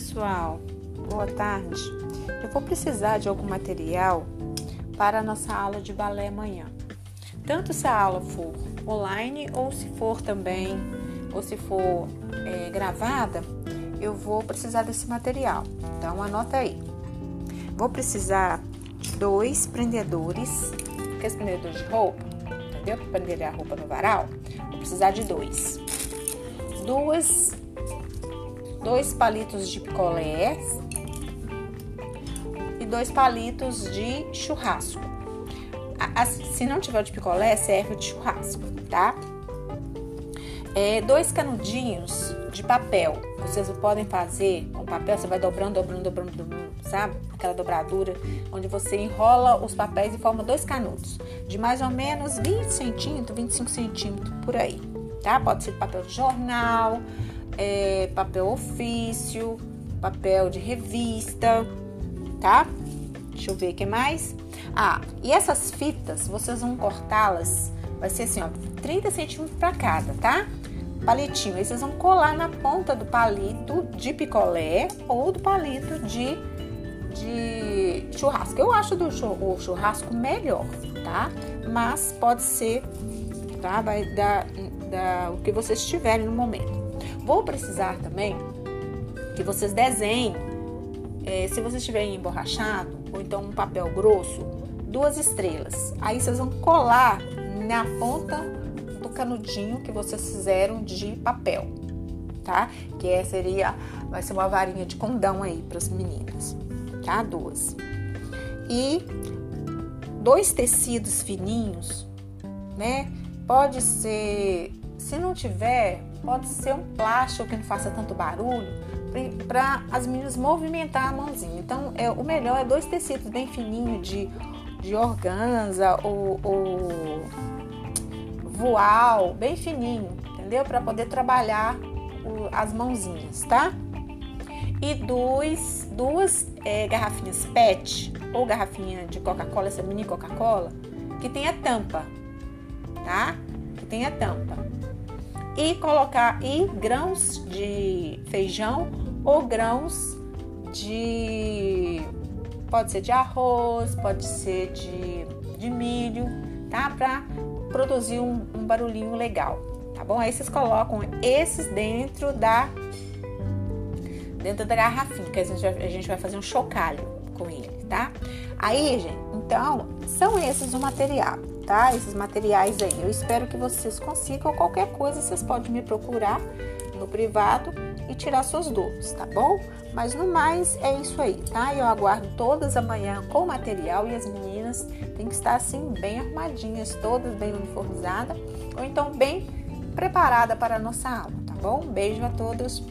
Pessoal, boa tarde. Eu vou precisar de algum material para a nossa aula de balé amanhã. Tanto se a aula for online ou se for também, ou se for é, gravada, eu vou precisar desse material. Então anota aí. Vou precisar de dois prendedores, aqueles prendedores de roupa, entendeu? Para prender a roupa no varal. Vou precisar de dois. Duas dois palitos de picolé e dois palitos de churrasco. Se não tiver de picolé, serve de churrasco, tá? É, dois canudinhos de papel. Vocês podem fazer com papel, você vai dobrando, dobrando, dobrando, dobrando, sabe? Aquela dobradura onde você enrola os papéis e forma dois canudos de mais ou menos 20 centímetros, 25 centímetros por aí, tá? Pode ser papel de jornal, é, papel ofício, papel de revista, tá? Deixa eu ver o que mais. Ah, e essas fitas, vocês vão cortá-las, vai ser assim, ó, 30 centímetros para cada, tá? Palitinho. Aí vocês vão colar na ponta do palito de picolé ou do palito de, de churrasco. Eu acho do churrasco melhor, tá? Mas pode ser, tá? Vai dar, dar o que vocês tiverem no momento. Vou precisar também que vocês desenhem, é, se vocês tiverem emborrachado, ou então um papel grosso, duas estrelas. Aí vocês vão colar na ponta do canudinho que vocês fizeram de papel, tá? Que é, seria, vai ser uma varinha de condão aí para as meninas, tá? Duas. E dois tecidos fininhos, né? Pode ser, se não tiver, pode ser um plástico que não faça tanto barulho para as meninas movimentar a mãozinha. Então, é, o melhor é dois tecidos bem fininhos de, de organza ou, ou voal, bem fininho, entendeu? Para poder trabalhar o, as mãozinhas, tá? E dois, duas é, garrafinhas PET ou garrafinha de Coca-Cola, essa mini Coca-Cola, que tenha tampa, tá? Que tenha tampa e colocar e grãos de feijão ou grãos de pode ser de arroz, pode ser de, de milho, tá? Para produzir um, um barulhinho legal, tá bom? Aí vocês colocam esses dentro da dentro da garrafinha, que a gente, a gente vai fazer um chocalho com ele, tá? Aí, gente, então, são esses o material tá? Esses materiais aí. Eu espero que vocês consigam. Qualquer coisa, vocês podem me procurar no privado e tirar suas dúvidas, tá bom? Mas no mais é isso aí, tá? Eu aguardo todas amanhã com o material e as meninas têm que estar assim bem arrumadinhas, todas bem uniformizadas ou então bem preparada para a nossa aula, tá bom? Beijo a todos.